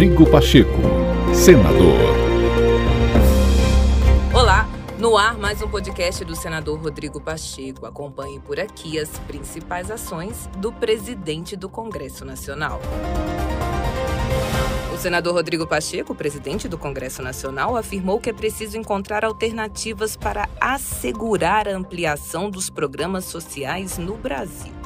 Rodrigo Pacheco, senador. Olá, no ar mais um podcast do senador Rodrigo Pacheco. Acompanhe por aqui as principais ações do presidente do Congresso Nacional. O senador Rodrigo Pacheco, presidente do Congresso Nacional, afirmou que é preciso encontrar alternativas para assegurar a ampliação dos programas sociais no Brasil.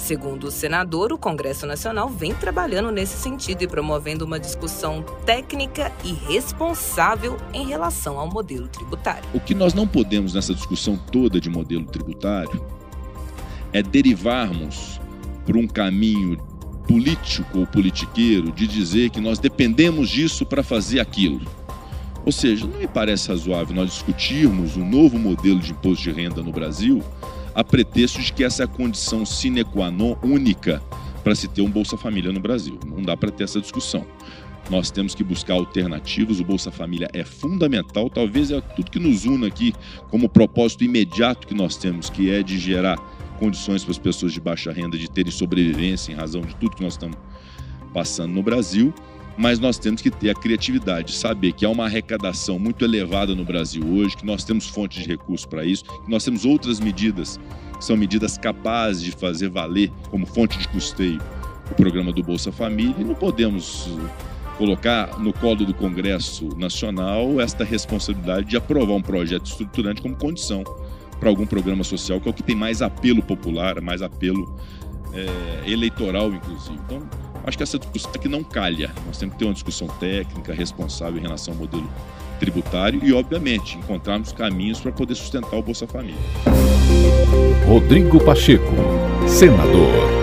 Segundo o senador, o Congresso Nacional vem trabalhando nesse sentido e promovendo uma discussão técnica e responsável em relação ao modelo tributário. O que nós não podemos nessa discussão toda de modelo tributário é derivarmos para um caminho político ou politiqueiro de dizer que nós dependemos disso para fazer aquilo. Ou seja, não me parece razoável nós discutirmos um novo modelo de imposto de renda no Brasil a pretexto de que essa é a condição sine qua non única para se ter um Bolsa Família no Brasil. Não dá para ter essa discussão. Nós temos que buscar alternativas, o Bolsa Família é fundamental, talvez é tudo que nos une aqui como propósito imediato que nós temos, que é de gerar condições para as pessoas de baixa renda de terem sobrevivência em razão de tudo que nós estamos passando no Brasil mas nós temos que ter a criatividade, saber que há uma arrecadação muito elevada no Brasil hoje, que nós temos fontes de recursos para isso, que nós temos outras medidas, que são medidas capazes de fazer valer como fonte de custeio o programa do Bolsa Família, e não podemos colocar no colo do Congresso Nacional esta responsabilidade de aprovar um projeto estruturante como condição para algum programa social, que é o que tem mais apelo popular, mais apelo é, eleitoral, inclusive. Então, Acho que essa discussão aqui não calha. Nós temos que ter uma discussão técnica, responsável em relação ao modelo tributário e, obviamente, encontrarmos caminhos para poder sustentar o Bolsa Família. Rodrigo Pacheco, senador.